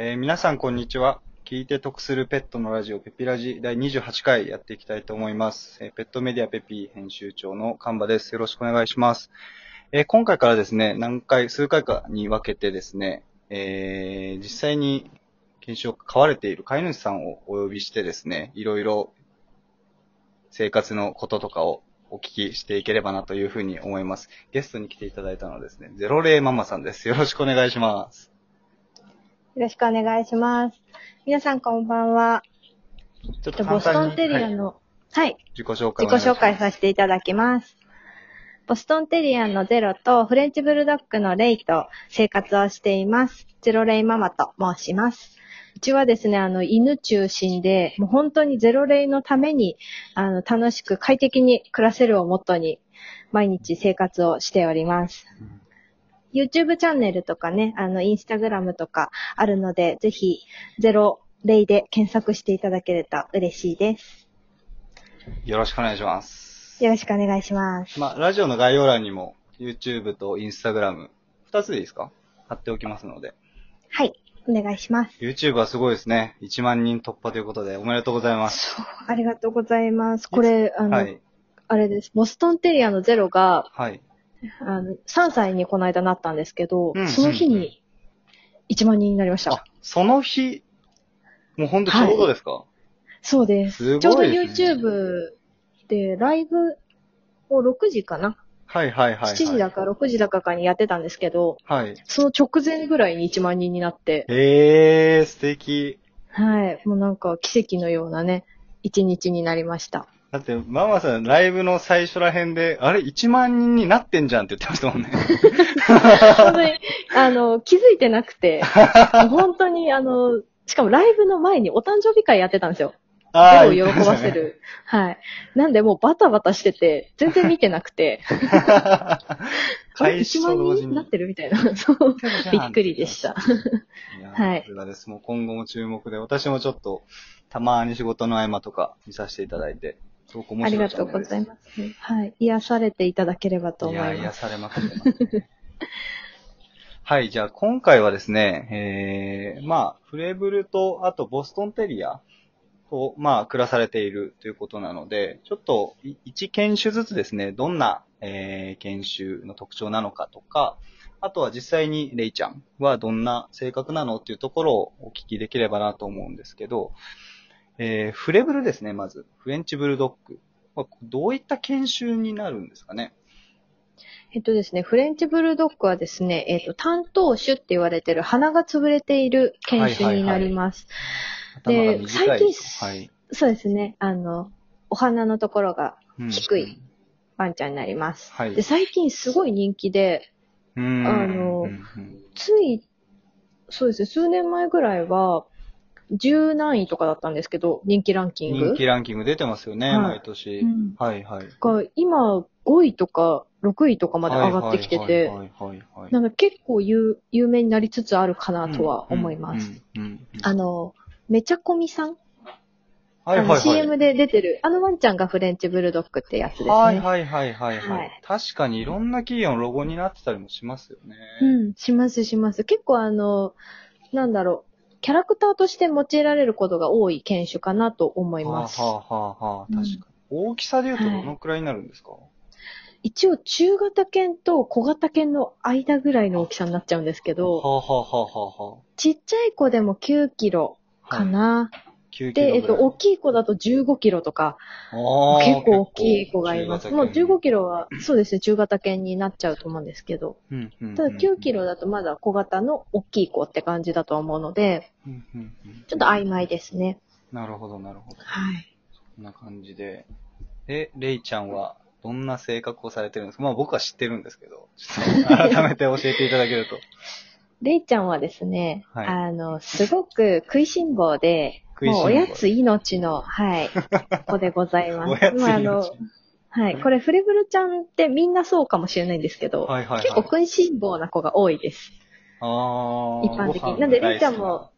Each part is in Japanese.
えー皆さんこんにちは。聞いて得するペットのラジオペピラジ第28回やっていきたいと思います。えーペットメディアペピ編集長の神場です。よろしくお願いします。えー今回からですね、何回、数回かに分けてですね、えー実際に研修を飼われている飼い主さんをお呼びしてですね、いろいろ生活のこととかをお聞きしていければなというふうに思います。ゲストに来ていただいたのはですね、ゼロレイママさんです。よろしくお願いします。よろしくお願いします。皆さんこんばんは。ちょっとボストンテリアはいの、はい、自己紹介自己紹介させていただきます。ボストンテリアのゼロとフレンチブルドッグのレイと生活をしています。ゼロレイママと申します。うちはですね、あの、犬中心で、もう本当にゼロレイのために、あの、楽しく快適に暮らせるをモットーに、毎日生活をしております。YouTube チャンネルとかね、あの、インスタグラムとかあるので、ぜひ、ゼロレイで検索していただけると嬉しいです。よろしくお願いします。よろしくお願いします。まあ、ラジオの概要欄にも YouTube と Instagram、二つでいいですか？貼っておきますので。はい、お願いします。YouTube はすごいですね。1万人突破ということでおめでとうございます。そう、ありがとうございます。これ、あの、はい。あれです。ボストンテリアのゼロが、はい。あの、3歳にこの間なったんですけど、うんその日に1万人になりました。あ、その日、もうほんとちょうどですか、そうです。すごいちょうどですね YouTube でライブを6時かな、はいはいはい、はい。7時だか6時だかかにやってたんですけど、はい。その直前ぐらいに1万人になって、えー、素敵。はい。もうなんか奇跡のようなね、一日になりました。だって、ママさん、ライブの最初ら辺で、あれ、1万人になってんじゃんって言ってましたもんね。本当に、あの、気づいてなくて、本当に、あの、しかもライブの前にお誕生日会やってたんですよ。あーゼロを喜ばせ。る。はい。なんでもうバタバタしてて、全然見てなくて、開始1万と同時に人になってるみたいな。そう。びっくりでした。いやはいさすがです。もう今後も注目で、私もちょっと、たまに仕事の合間とか見させていただいて、すごく面あり白いがとうございす。ます。はい。癒されていただければといや、思います。癒されまくってます。はい、じゃあ今回はですね、えー、まあ、フレブルと、あとボストンテリアと、まあ、暮らされているということなので、ちょっとい一犬種ずつですね、どんな、えー、犬種の特徴なのかとか、あとは実際にレイちゃんはどんな性格なのっていうところをお聞きできればなと思うんですけど、えー、フレブルですね、まず。フレンチブルドッグ。まあどういった犬種になるんですかね？えっとですね、フレンチブルドッグはですね、えっと、担当種って言われてる鼻が潰れている犬種になります。頭が短い。最近はい。そうですね、あの、お鼻のところがうん低い。ワンちゃんになります。はいで、。最近すごい人気で、うんあのうんうんつい、そうですね、数年前ぐらいは、十何位とかだったんですけど、人気ランキング人気ランキング出てますよね、はい毎年う。んはいはい。が今、5位とか6位とかまで上がってきてて、はいはいはいはい。なんか結構有有名になりつつあるかなとは思います。あの、めちゃこみさん、あのはいはいはい。CM で出てる、あのワンちゃんがフレンチブルドッグってやつですね。はいはいはいはいははいい。確かにいろんな企業のロゴになってたりもしますよね。うん、しますします。結構あの、なんだろう、キャラクターとして用いられることが多い犬種かなと思います。はあはあはあ確かに。大きさで言うとどのくらいになるんですか、一応中型犬と小型犬の間ぐらいの大きさになっちゃうんですけはど、あはあはあはあはちっちゃい子でも9キロあ。かな。9キで、えっと。大きい子だと15キロとか、結構大きい子がいます。もう中型犬15キロは、そうですね、中型犬になっちゃうと思うんですけど、うんうんうんうんただ9キロだとまだ小型の大きい子って感じだと思うので、うんうんうんちょっと曖昧ですね。なるほど、なるほど。はい。こんな感じで。え、レイちゃんはどんな性格をされてるんですか？まあ僕は知ってるんですけど、改めて教えていただけると。レイちゃんはですね、はいあの、すごく食いしん坊で、食いしん坊もうおやつ命の、はい、子でございます。おやつまああの命。はい。これ、フレブルちゃんってみんなそうかもしれないんですけど、はいはいはい。結構食いしん坊な子が多いです。あー一般的になんでレイちゃんも、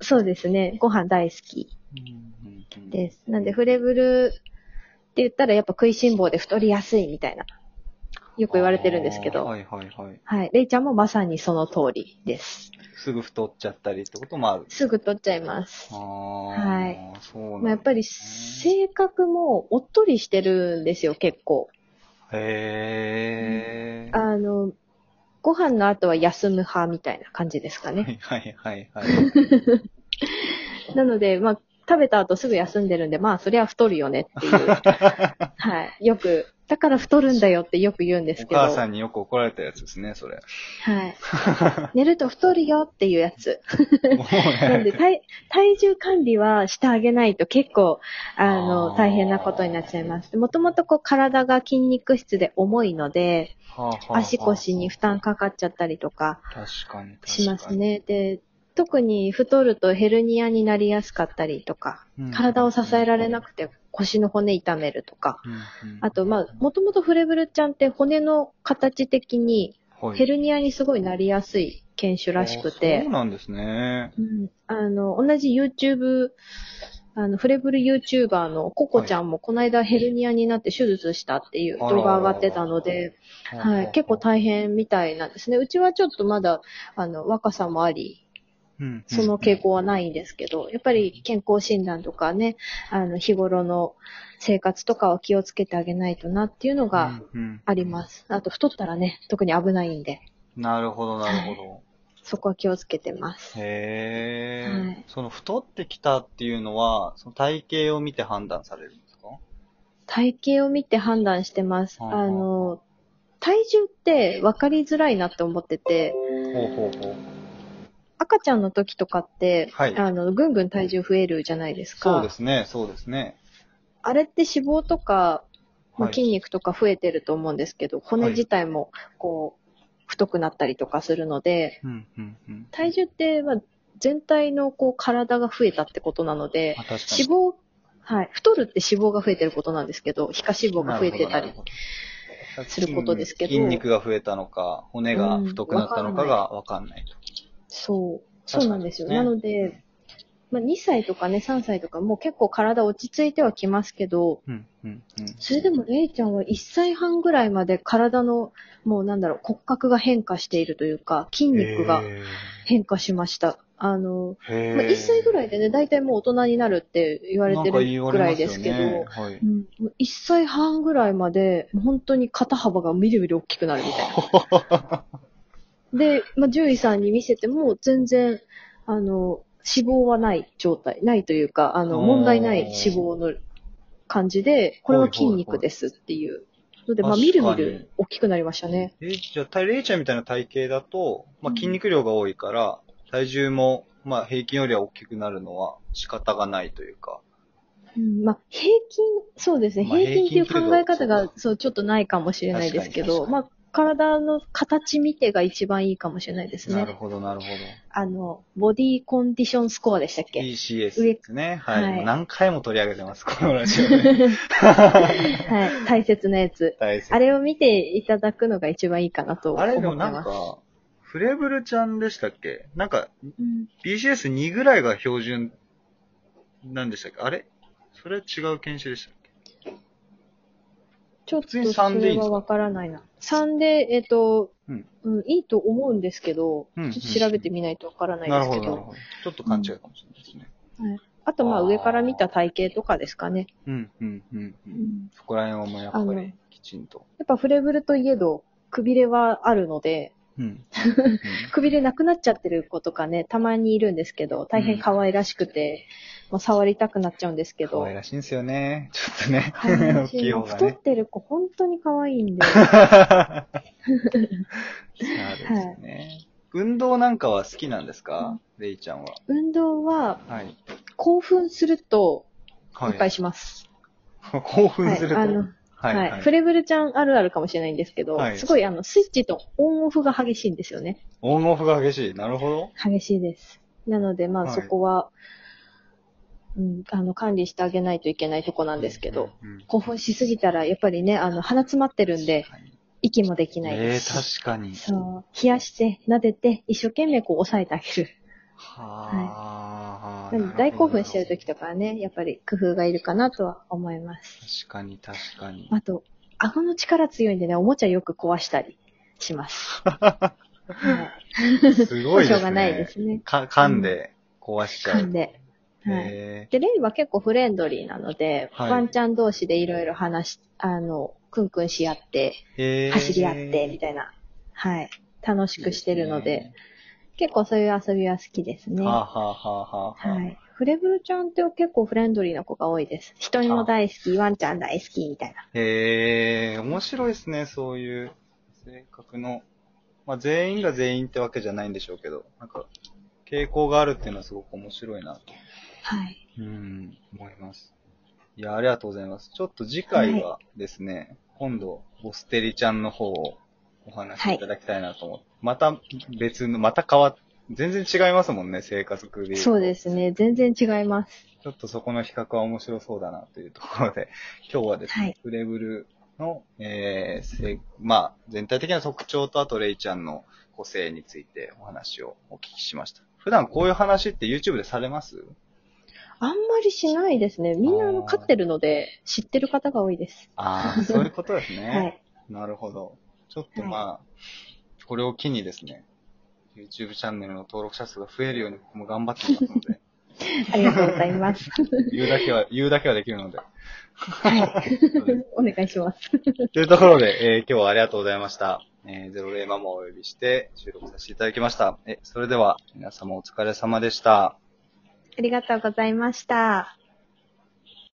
そうですね。ご飯大好きうんうんうんです。なんで、フレブルって言ったらやっぱ食いしん坊で太りやすいみたいなよく言われてるんですけど、はいはいはい。はい。レイちゃんもまさにその通りです。すぐ太っちゃったりってこともある。すぐ取っちゃいますあ。あ、はいそうまあ、やっぱり性格もおっとりしてるんですよ、結構。へえ。あの、ご飯の後は休む派みたいな感じですかはね。いはいはいはい。なので、まあ、食べた後すぐ休んでるんで、まあ、そりゃ太るよねっていう。はい。よく、だから太るんだよってよく言うんですおけど。母さんによく怒られたやつですね、それ。はい。寝ると太るよっていうやつ。もうなんでね。体、体重管理はしてあげないと結構、ああの、ー大変なことになっちゃいます。もともとこう体が筋肉質で重いので、はあはあはあ足腰に負担かかっちゃったりとか。しますね。で、特に太るとヘルニアになりやすかったりとか、うん。体を支えられなくて腰の骨痛めるとか、あと、まあ、もともとフレブルちゃんって骨の形的にはい。ヘルニアにすごいなりやすい犬種らしくあてそう、なんですね。うん。あの、同じ YouTube、あの、フレブル YouTuber のココちゃんもこの間ヘルニアになって手術したっていう動画上がってたので、はい、結構大変みたいなんですね。うちはちょっとまだ、あの、若さもあり、変その傾向はないんですけど、やっぱり健康診断とかね、あの、日頃の生活とかを気をつけてあげないとなっていうのがあります。あと、太ったらね、特に危ないんで、す。なるほど、なるほど。そこは気をつけてます。へえ、はいその太ってきたっていうのは、その体型を見て判断されるんですか？体型を見て判断してます。あの、体重って分かりづらいなって思ってて、ほうほうほう。赤ちゃんの時とかって、はいあの、ぐんぐん体重増えるじゃないですか。そうですね、そうですね。あれって脂肪とか、まあはい筋肉とか増えてると思うんですけど、骨自体も、こう、太くなったりとかするので、うん、うん、うん。体重って、まあ、全体のこう体が増えたってことなので。脂肪、はい、太るって脂肪が増えてることなんですけど、皮下脂肪が増えてたりすることですけど筋肉が増えたのか、骨が太くなったのかがわかんないと。そう。そうなんですよ。ねなので、まあ、2歳とかね、3歳とかもう結構体落ち着いてはきますけど、うん、うん、うん。それでもレイちゃんは1歳半ぐらいまで体の、もうなんだろう、骨格が変化しているというか、筋肉がへ変化しました。あの、まあ、1歳ぐらいでね、大体もう大人になるって言われてなんか言るぐらいわれますよですけど、ねはい。うん、もう1歳半ぐらいまで、もう本当に肩幅がみるみる大きくなるみたいな。で、まあ、獣医さんに見せても、全然、あの、脂肪はない状態、ないというか、あの、問題ない脂肪の感じで、これは筋肉ですっていう。ので、まあ、みるみる大きくなりましたね。え、じゃあ、たレイちゃんみたいな体型だと、まあ、うん筋肉量が多いから、体重も、まあ、平均よりは大きくなるのは仕方がないというか。うん、まあ、平均、そうですね、まあ平均っていう考え方がそう、ちょっとないかもしれないですけど、まあ、体の形見てが一番いいかもしれないですね。なるほど、なるほど。あの、ボディコンディションスコアでしたっけ？PCS ですね。はい。はい何回も取り上げてます、このラジオで。はい、大切なやつ。大切あれを見ていただくのが一番いいかなと思あれ、ってます。でもなんか、フレブルちゃんでしたっけ？なんか、うん、BCS2 ぐらいが標準なんでしたっけ？あれ？それは違う犬種でしたっけ？ちょっとそ3でいいんですか？れはわからないな。3で、えっと、うんうん、いいと思うんですけど、うんうんちょっと調べてみないとわからないですけど。なるほど。ちょっと勘違いかもしれないですね。あと、まあ、上から見た体型とかですかね。うん、うん、うん。ううんんそこら辺はもうやっぱりきちんと。やっぱフレブルといえど、くびれはあるので、うん。くびれなくなっちゃってる子とかね、たまにいるんですけど、大変可愛らしくて、まあ、触りたくなっちゃうんですけど。可愛らしいんですよね。ちょっとね。ね。太ってる子、本当に可愛いんで。そうですね。運動なんかは好きなんですか？レイちゃんは。運動は、はい。興奮すると、はいっぱいします。興奮すると？はいあのはい、はい、はいフレブルちゃんあるあるかもしれないんですけど、はいすごいあの、スイッチとオンオフが激しいんですよね。オンオフが激しい。なるほど。激しいです。なので、まあ、はいそこは、うん、あの、管理してあげないといけないとこなんですけど、うん。うん興奮しすぎたら、やっぱりね、あの、鼻詰まってるんで、息もできないええですし。確かに。そう。冷やして、撫でて、一生懸命こう抑えてあげる。はあ、なので大興奮してる時とかはね、やっぱり工夫がいるかなとは思います。確かに、確かに。あと、顎の力強いんでね、おもちゃよく壊したりします。はい。すごいですね。しょうがないですね。か噛んで壊しちゃう。噛んで。はい。へで、レイは結構フレンドリーなので、はいワンちゃん同士でいろいろ話し、あの、クンクンし合って、走り合って、みたいな。はい。楽しくしてるので、結構そういう遊びは好きですね。はあ、はあはあはあ、はい。フレブルちゃんって結構フレンドリーな子が多いです。人も大好き、ワンちゃん大好き、みたいな。へえ、面白いですね、そういう性格の。まあ全員が全員ってわけじゃないんでしょうけど、なんか、傾向があるっていうのはすごく面白いなと、はい。うん、思います。いや、ありがとうございます。ちょっと次回はですね、今度、ボステリちゃんの方をお話しいただきたいなと思って、また別の、また変わっ、全然違いますもんね、生活で言うとそうですね。全然違います。ちょっとそこの比較は面白そうだなというところで、今日はですね、はいフレブルの、えーせまあ、全体的な特徴と、あとレイちゃんの個性についてお話をお聞きしました。普段こういう話って YouTube でされます？あんまりしないですね。みんなあの飼ってるので、知ってる方が多いです。ああ、そういうことですね。はい。なるほど。ちょっとまあ、これを機にですね、YouTube チャンネルの登録者数が増えるように僕も頑張ってますので、ありがとうございます。言うだけは、言うだけはできるので。はい。お願いします。というところで、えー今日はありがとうございました。えーゼロレイママをお呼びして収録させていただきました。え、それでは皆様お疲れ様でした。ありがとうございました。